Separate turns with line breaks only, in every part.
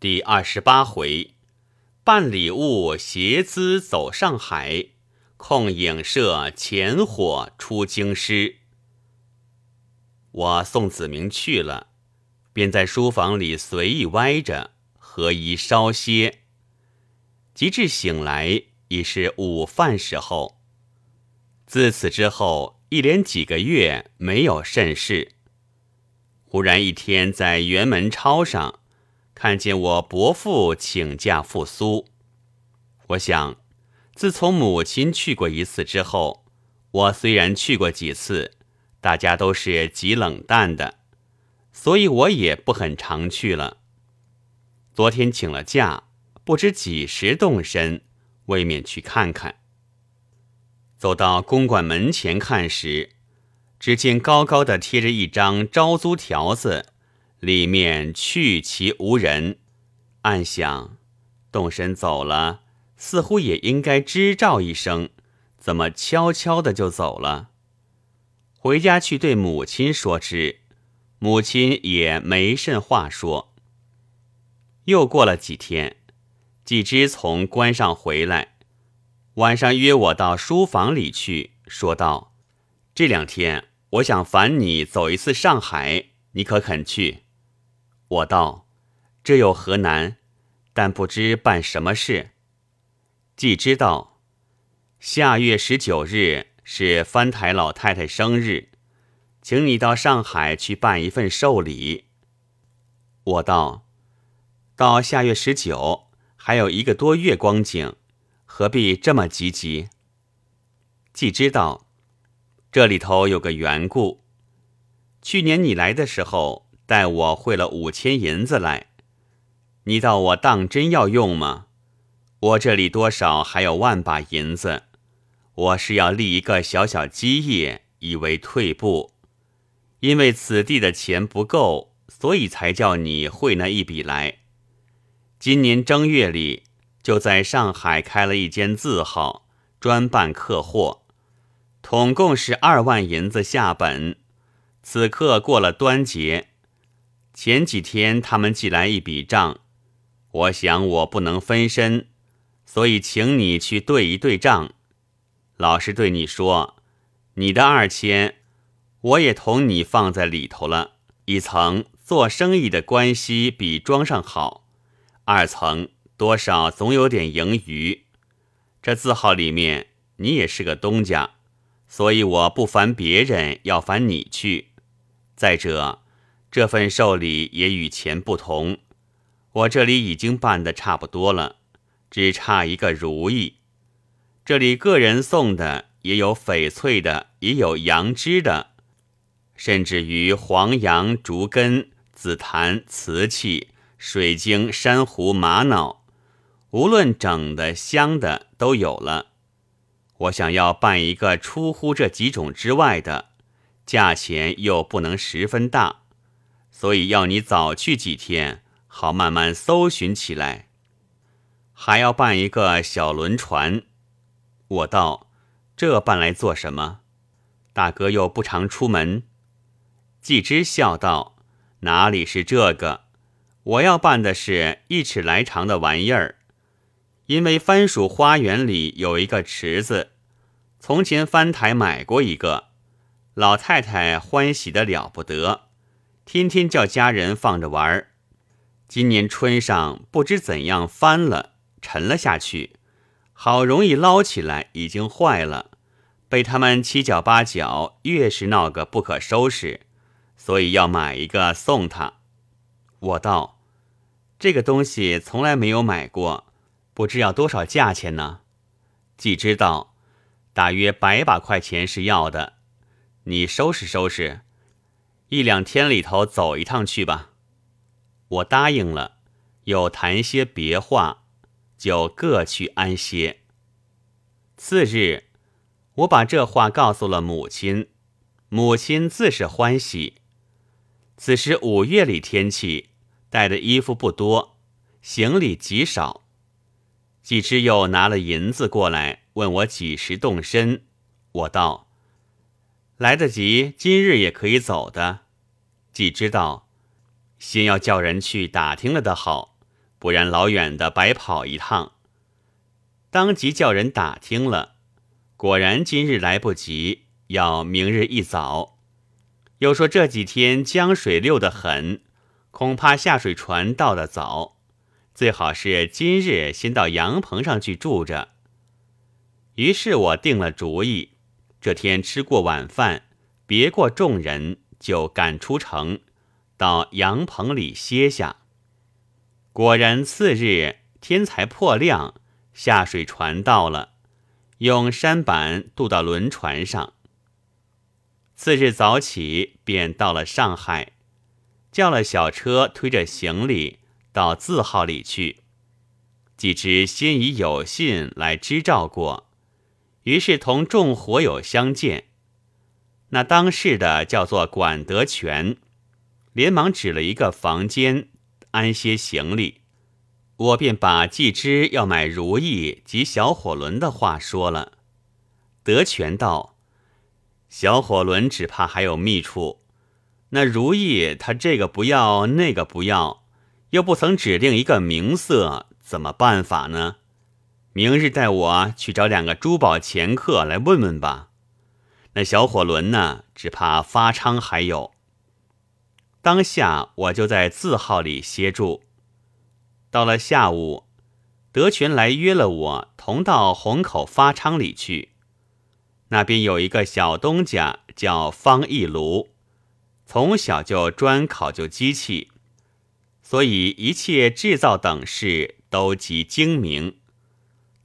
第二十八回，办礼物携资走上海，控影社前火出京师。我送子明去了，便在书房里随意歪着，合衣稍歇。及至醒来，已是午饭时候。自此之后，一连几个月没有甚事。忽然一天，在辕门抄上。看见我伯父请假赴苏，我想，自从母亲去过一次之后，我虽然去过几次，大家都是极冷淡的，所以我也不很常去了。昨天请了假，不知几时动身，未免去看看。走到公馆门前看时，只见高高的贴着一张招租条子。里面去其无人，暗想，动身走了，似乎也应该知照一声，怎么悄悄的就走了？回家去对母亲说之，母亲也没甚话说。又过了几天，季之从关上回来，晚上约我到书房里去，说道：“这两天我想烦你走一次上海，你可肯去？”我道：“这有何难？但不知办什么事。”既知道下月十九日是翻台老太太生日，请你到上海去办一份寿礼。我道：“到下月十九还有一个多月光景，何必这么急急？”既知道这里头有个缘故，去年你来的时候。待我汇了五千银子来，你道我当真要用吗？我这里多少还有万把银子，我是要立一个小小基业，以为退步。因为此地的钱不够，所以才叫你汇那一笔来。今年正月里就在上海开了一间字号，专办客货，统共是二万银子下本。此刻过了端节。前几天他们寄来一笔账，我想我不能分身，所以请你去对一对账。老实对你说，你的二千，我也同你放在里头了。一层做生意的关系比装上好，二层多少总有点盈余。这字号里面你也是个东家，所以我不烦别人，要烦你去。再者。这份寿礼也与前不同，我这里已经办得差不多了，只差一个如意。这里个人送的也有翡翠的，也有羊脂的，甚至于黄杨、竹根、紫檀、瓷器、水晶、珊瑚、玛瑙，无论整的、香的都有了。我想要办一个出乎这几种之外的，价钱又不能十分大。所以要你早去几天，好慢慢搜寻起来。还要办一个小轮船。我道：“这办来做什么？大哥又不常出门。”季之笑道：“哪里是这个？我要办的是一尺来长的玩意儿。因为番薯花园里有一个池子，从前翻台买过一个，老太太欢喜的了不得。”天天叫家人放着玩儿，今年春上不知怎样翻了，沉了下去，好容易捞起来，已经坏了，被他们七脚八脚，越是闹个不可收拾，所以要买一个送他。我道：这个东西从来没有买过，不知要多少价钱呢？既知道，大约百把块钱是要的，你收拾收拾。一两天里头走一趟去吧，我答应了，又谈些别话，就各去安歇。次日，我把这话告诉了母亲，母亲自是欢喜。此时五月里天气，带的衣服不多，行李极少。季之又拿了银子过来，问我几时动身。我道。来得及，今日也可以走的。既知道，先要叫人去打听了的好，不然老远的白跑一趟。当即叫人打听了，果然今日来不及，要明日一早。又说这几天江水溜得很，恐怕下水船到得早，最好是今日先到阳棚上去住着。于是我定了主意，这天吃过晚饭，别过众人，就赶出城，到阳棚里歇下。果然次日天才破亮，下水船到了，用山板渡到轮船上。次日早起便到了上海，叫了小车推着行李到字号里去。既知先已有信来支照过。于是同众伙友相见，那当事的叫做管德全，连忙指了一个房间安些行李。我便把季之要买如意及小火轮的话说了。德全道：“小火轮只怕还有秘处，那如意他这个不要，那个不要，又不曾指定一个名色，怎么办法呢？”明日带我去找两个珠宝掮客来问问吧。那小火轮呢？只怕发昌还有。当下我就在字号里歇住。到了下午，德全来约了我，同到虹口发昌里去。那边有一个小东家叫方一炉，从小就专考究机器，所以一切制造等事都极精明。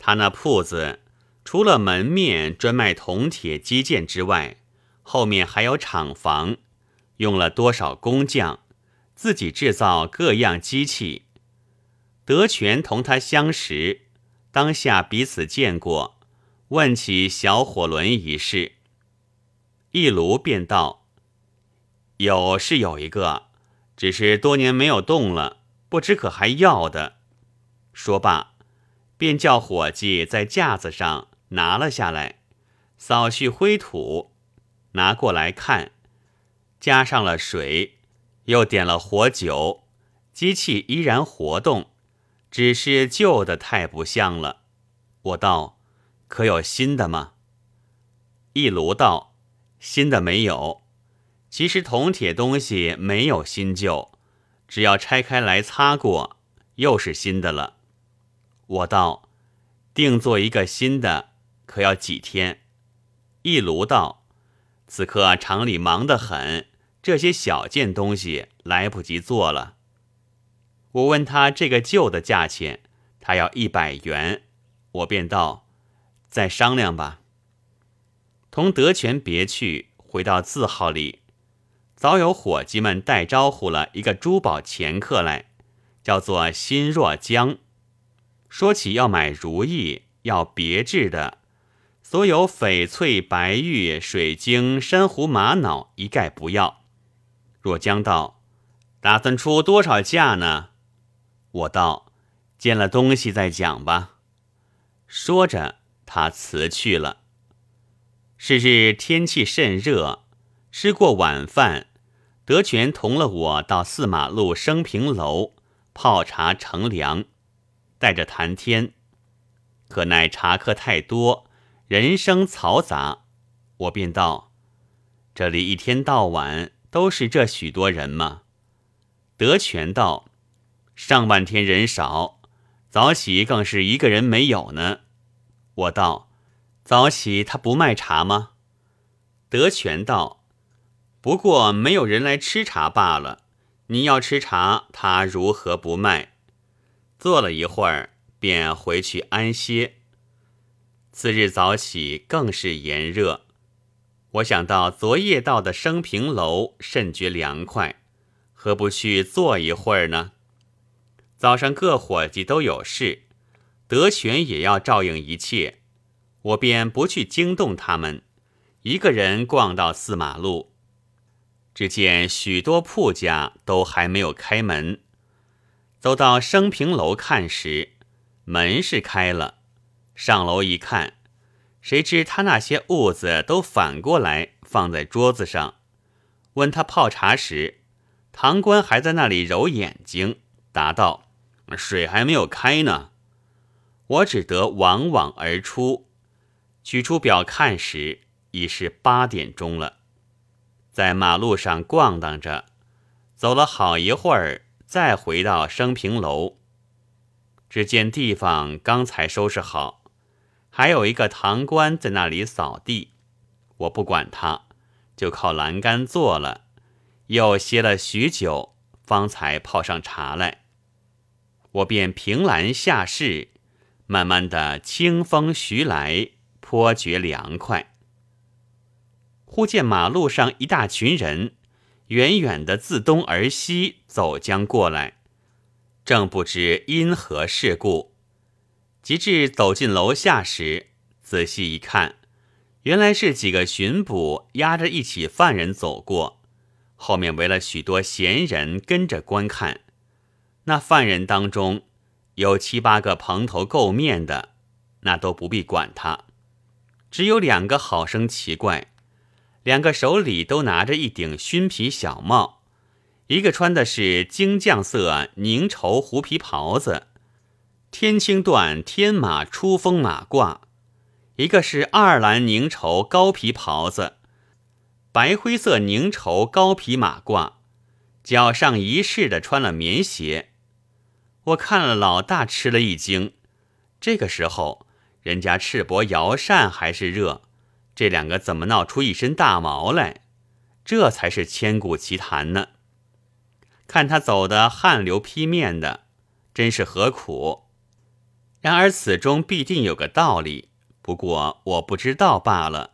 他那铺子除了门面专卖铜铁机件之外，后面还有厂房，用了多少工匠，自己制造各样机器。德全同他相识，当下彼此见过，问起小火轮一事，一炉便道：“有是有一个，只是多年没有动了，不知可还要的。”说罢。便叫伙计在架子上拿了下来，扫去灰土，拿过来看，加上了水，又点了火酒，机器依然活动，只是旧的太不像了。我道：“可有新的吗？”一炉道：“新的没有。其实铜铁东西没有新旧，只要拆开来擦过，又是新的了。”我道：“定做一个新的，可要几天？”一炉道：“此刻厂里忙得很，这些小件东西来不及做了。”我问他这个旧的价钱，他要一百元，我便道：“再商量吧。”同德全别去，回到字号里，早有伙计们带招呼了一个珠宝掮客来，叫做辛若江。说起要买如意，要别致的，所有翡翠、白玉、水晶、珊瑚、玛瑙一概不要。若江道，打算出多少价呢？我道，见了东西再讲吧。说着，他辞去了。是日天气甚热，吃过晚饭，德全同了我到四马路升平楼泡茶乘凉。带着谈天，可奈茶客太多，人声嘈杂，我便道：“这里一天到晚都是这许多人吗？”德全道：“上半天人少，早起更是一个人没有呢。”我道：“早起他不卖茶吗？”德全道：“不过没有人来吃茶罢了。你要吃茶，他如何不卖？”坐了一会儿，便回去安歇。次日早起更是炎热，我想到昨夜到的升平楼甚觉凉快，何不去坐一会儿呢？早上各伙计都有事，德全也要照应一切，我便不去惊动他们，一个人逛到四马路，只见许多铺家都还没有开门。走到升平楼看时，门是开了。上楼一看，谁知他那些物子都反过来放在桌子上。问他泡茶时，堂官还在那里揉眼睛，答道：“水还没有开呢。我只得往往而出，取出表看时，已是八点钟了。在马路上逛荡着，走了好一会儿，再回到升平楼。只见地方刚才收拾好，还有一个堂倌在那里扫地。我不管他，就靠栏杆坐了，又歇了许久，方才泡上茶来。我便凭栏下视。慢慢的，清风徐来，颇觉凉快。忽见马路上一大群人，远远的自东而西走将过来，正不知因何事故。及至走进楼下时，仔细一看，原来是几个巡捕押着一起犯人走过，后面围了许多闲人跟着观看。那犯人当中。有七八个蓬头垢面的，那都不必管他。只有两个好生奇怪，两个手里都拿着一顶熏皮小帽，一个穿的是京酱色凝绸狐皮袍子，天青缎天马出风马褂；一个是二蓝凝绸高皮袍子，白灰色凝绸高皮马褂，脚上一式的穿了棉鞋。我看了，老大吃了一惊。这个时候，人家赤膊摇扇还是热，这两个怎么闹出一身大毛来？这才是千古奇谈呢。看他走的汗流披面的，真是何苦？然而此中必定有个道理，不过我不知道罢了。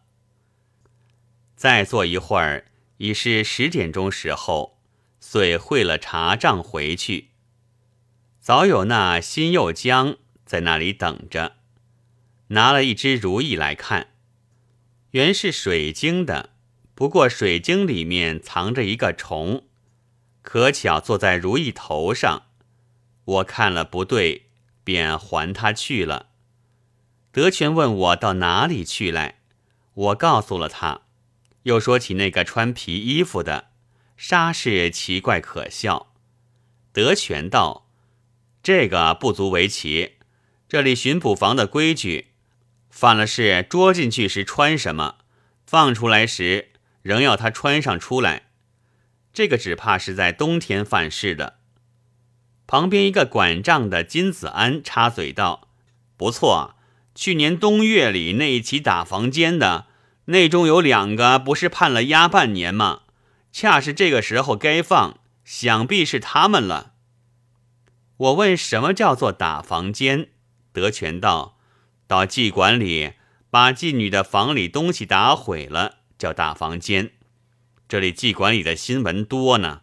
再坐一会儿，已是十点钟时候，遂会了茶账回去。早有那新右江在那里等着，拿了一只如意来看，原是水晶的，不过水晶里面藏着一个虫，可巧坐在如意头上。我看了不对，便还他去了。德全问我到哪里去来，我告诉了他，又说起那个穿皮衣服的，煞是奇怪可笑。德全道。这个不足为奇。这里巡捕房的规矩，犯了事捉进去时穿什么，放出来时仍要他穿上出来。这个只怕是在冬天犯事的。旁边一个管账的金子安插嘴道：“不错，去年冬月里那一起打房间的，内中有两个不是判了押半年吗？恰是这个时候该放，想必是他们了。”我问什么叫做打房间？德全道：到妓馆里把妓女的房里东西打毁了，叫打房间。这里妓馆里的新闻多呢，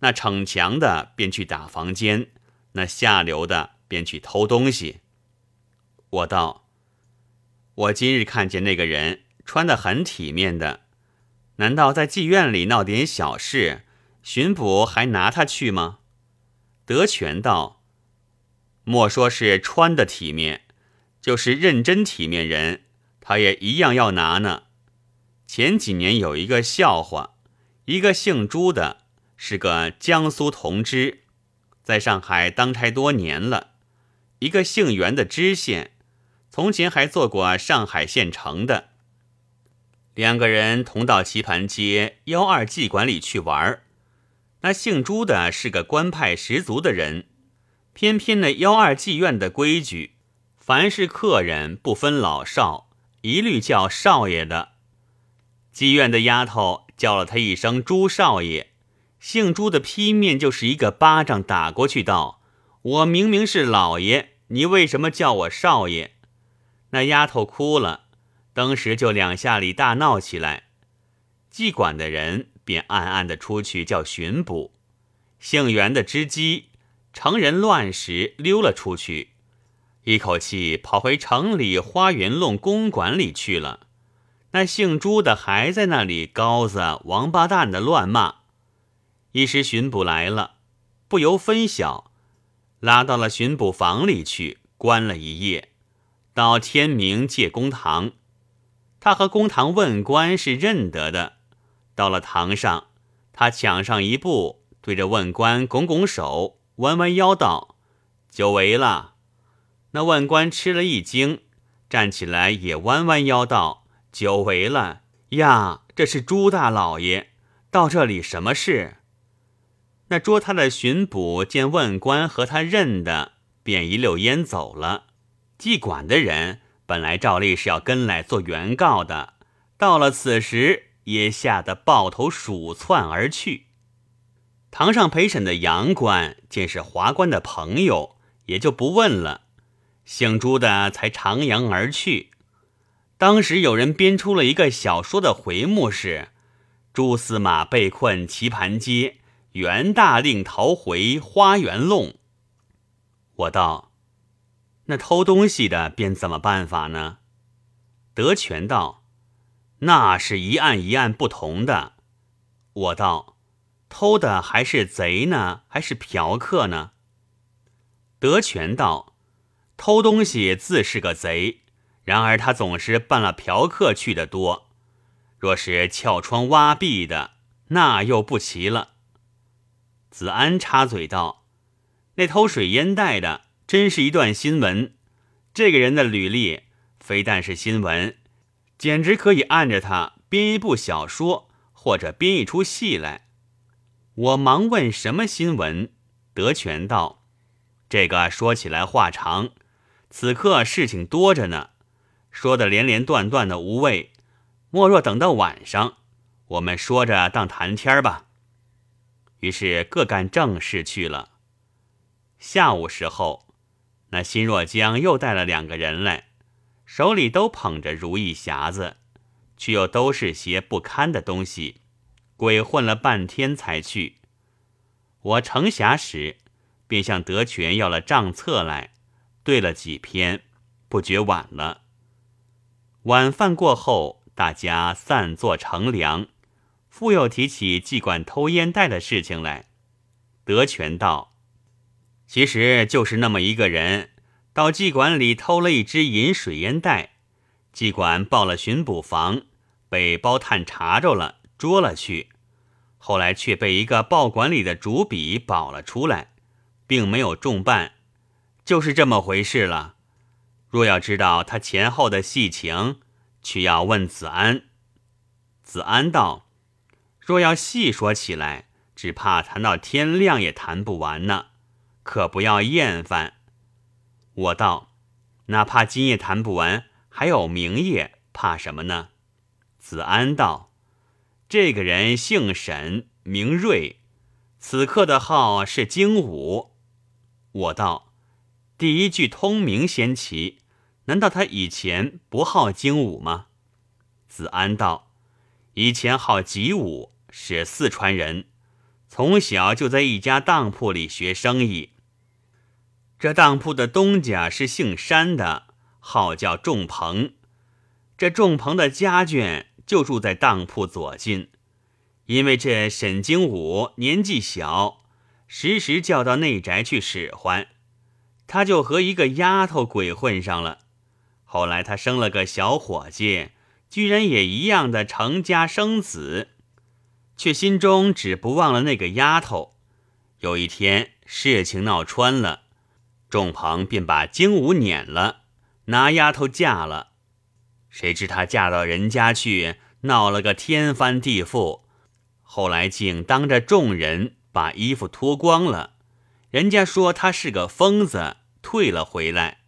那逞强的便去打房间，那下流的便去偷东西。我道：我今日看见那个人穿得很体面的，难道在妓院里闹点小事，巡捕还拿他去吗？德全道：“莫说是穿的体面，就是认真体面人，他也一样要拿呢。前几年有一个笑话，一个姓朱的，是个江苏同知，在上海当差多年了；一个姓袁的知县，从前还做过上海县城的。两个人同到棋盘街幺二妓馆里去玩儿。”那姓朱的是个官派十足的人，偏偏那幺二妓院的规矩，凡是客人不分老少，一律叫少爷的。妓院的丫头叫了他一声朱少爷，姓朱的劈面就是一个巴掌打过去，道：“我明明是老爷，你为什么叫我少爷？”那丫头哭了，当时就两下里大闹起来。妓馆的人。便暗暗的出去叫巡捕，姓袁的织机成人乱时溜了出去，一口气跑回城里花园弄公馆里去了。那姓朱的还在那里高子王八蛋的乱骂。一时巡捕来了，不由分晓，拉到了巡捕房里去关了一夜，到天明借公堂。他和公堂问官是认得的。到了堂上，他抢上一步，对着问官拱拱手，弯弯腰道：“久违了。那万官吃了一惊，站起来也弯弯腰道：“久违了呀，这是朱大老爷到这里什么事？”那捉他的巡捕见问官和他认的，便一溜烟走了。记管的人本来照例是要跟来做原告的，到了此时也吓得抱头鼠窜而去。堂上陪审的杨官见是华官的朋友，也就不问了。姓朱的才徜徉而去。当时有人编出了一个小说的回目是：“朱司马被困棋盘街。”袁大令逃回花园弄。我道：“那偷东西的便怎么办法呢？”德全道：“那是一案一案不同的。”我道：“偷的还是贼呢，还是嫖客呢？”德全道：“偷东西自是个贼，然而他总是办了嫖客去的多。若是撬窗挖壁的，那又不齐了。”子安插嘴道：“那偷水烟袋的，真是一段新闻。这个人的履历，非但是新闻，简直可以按着他编一部小说，或者编一出戏来。”我忙问：“什么新闻？”德全道：“这个说起来话长，此刻事情多着呢，说的连连断断的无味。莫若等到晚上，我们说着当谈天儿吧。”于是各干正事去了。下午时候，那辛若江又带了两个人来，手里都捧着如意匣子，却又都是些不堪的东西，鬼混了半天才去。我成匣时，便向德全要了账册来，对了几篇，不觉晚了。晚饭过后，大家散坐乘凉。复又提起妓馆偷烟袋的事情来，德全道：“其实就是那么一个人，到妓馆里偷了一只银水烟袋，妓馆报了巡捕房，被包探查着了，捉了去。后来却被一个报馆里的主笔保了出来，并没有重办，就是这么回事了。若要知道他前后的细情，却要问子安。”子安道。若要细说起来，只怕谈到天亮也谈不完呢，可不要厌烦。我道，哪怕今夜谈不完，还有明夜，怕什么呢？子安道，这个人姓沈，名瑞，此刻的号是精武。我道，第一句通明先奇，难道他以前不好精武吗？子安道，以前好吉武。是四川人，从小就在一家当铺里学生意。这当铺的东家是姓山的，号叫仲鹏。这仲鹏的家眷就住在当铺左近。因为这沈经武年纪小，时时叫到内宅去使唤，他就和一个丫头鬼混上了。后来他生了个小伙计，居然也一样的成家生子。却心中只不忘了那个丫头。有一天事情闹穿了，众鹏便把精武撵了，拿丫头嫁了。谁知她嫁到人家去，闹了个天翻地覆。后来竟当着众人把衣服脱光了，人家说她是个疯子，退了回来。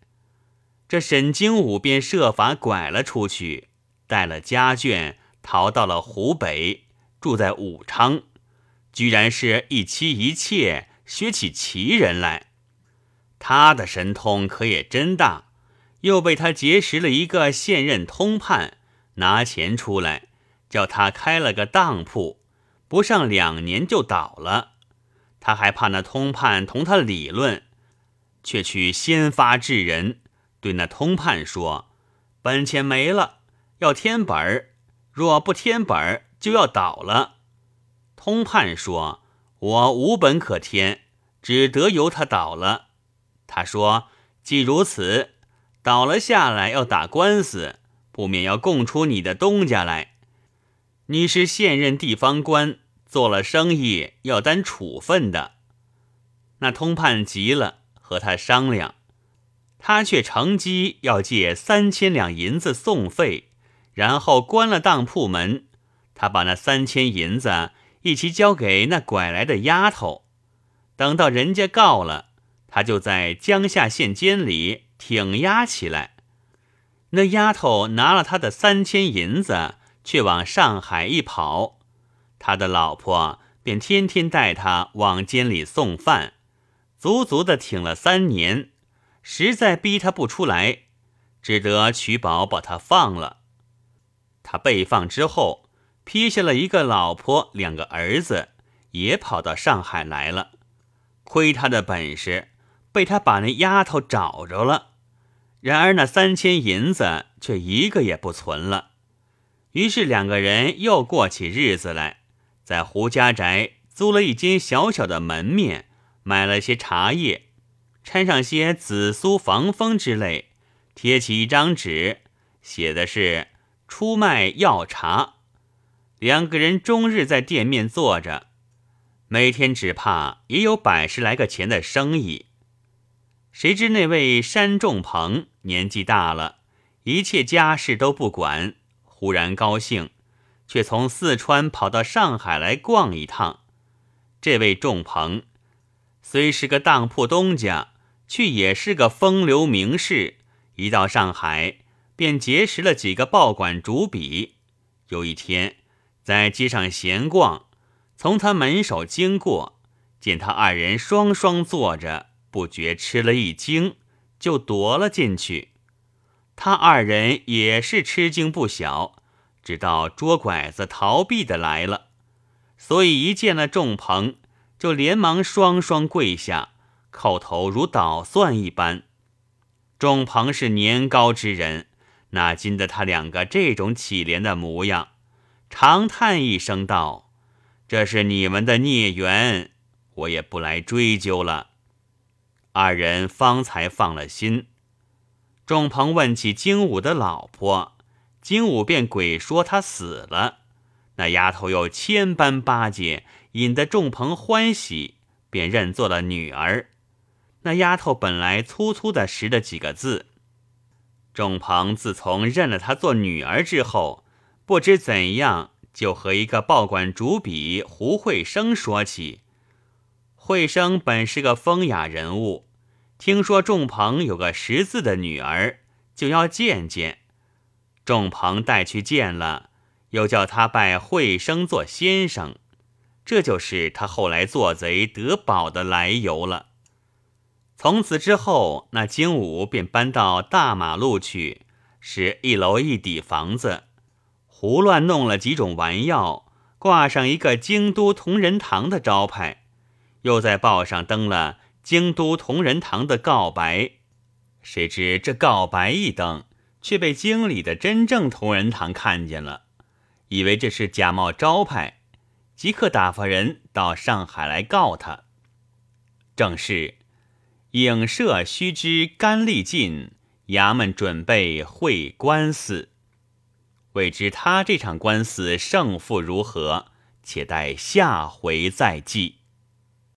这沈精武便设法拐了出去，带了家眷逃到了湖北。住在武昌，居然是一妻一妾，学起奇人来。他的神通可也真大，又被他结识了一个现任通判，拿钱出来，叫他开了个当铺，不上两年就倒了。他还怕那通判同他理论，却去先发制人，对那通判说：“本钱没了，要添本儿，若不添本儿。”就要倒了，通判说：“我无本可添，只得由他倒了。”他说：“既如此，倒了下来要打官司，不免要供出你的东家来。你是现任地方官，做了生意要担处分的。”那通判急了，和他商量，他却乘机要借三千两银子送费，然后关了当铺门。他把那三千银子一起交给那拐来的丫头，等到人家告了，他就在江夏县监里挺押起来。那丫头拿了他的三千银子，却往上海一跑，他的老婆便天天带他往监里送饭，足足的挺了三年，实在逼他不出来，只得取保把他放了。他被放之后。批下了一个老婆，两个儿子，也跑到上海来了。亏他的本事，被他把那丫头找着了。然而那三千银子却一个也不存了。于是两个人又过起日子来，在胡家宅租了一间小小的门面，买了些茶叶，掺上些紫苏、防风之类，贴起一张纸，写的是“出卖药茶”。两个人终日在店面坐着，每天只怕也有百十来个钱的生意。谁知那位山仲鹏年纪大了，一切家事都不管，忽然高兴，却从四川跑到上海来逛一趟。这位仲鹏虽是个当铺东家，却也是个风流名士。一到上海，便结识了几个报馆主笔。有一天。在街上闲逛，从他门首经过，见他二人双双坐着，不觉吃了一惊，就夺了进去。他二人也是吃惊不小，直到捉拐子逃避的来了，所以一见了众鹏，就连忙双双跪下，叩头如捣蒜一般。仲鹏是年高之人，哪禁得他两个这种乞怜的模样？长叹一声道：“这是你们的孽缘，我也不来追究了。”二人方才放了心。仲鹏问起精武的老婆，精武便鬼说他死了。那丫头又千般巴结，引得众朋欢喜，便认作了女儿。那丫头本来粗粗的识得几个字，众朋自从认了她做女儿之后。不知怎样，就和一个报馆主笔胡慧生说起。慧生本是个风雅人物，听说众朋有个识字的女儿，就要见见。众朋带去见了，又叫他拜慧生做先生，这就是他后来做贼得宝的来由了。从此之后，那精武便搬到大马路去，是一楼一底房子。胡乱弄了几种丸药，挂上一个京都同仁堂的招牌，又在报上登了京都同仁堂的告白。谁知这告白一登，却被京里的真正同仁堂看见了，以为这是假冒招牌，即刻打发人到上海来告他。正是影射须知甘力尽，衙门准备会官司。未知他这场官司胜负如何，且待下回再记。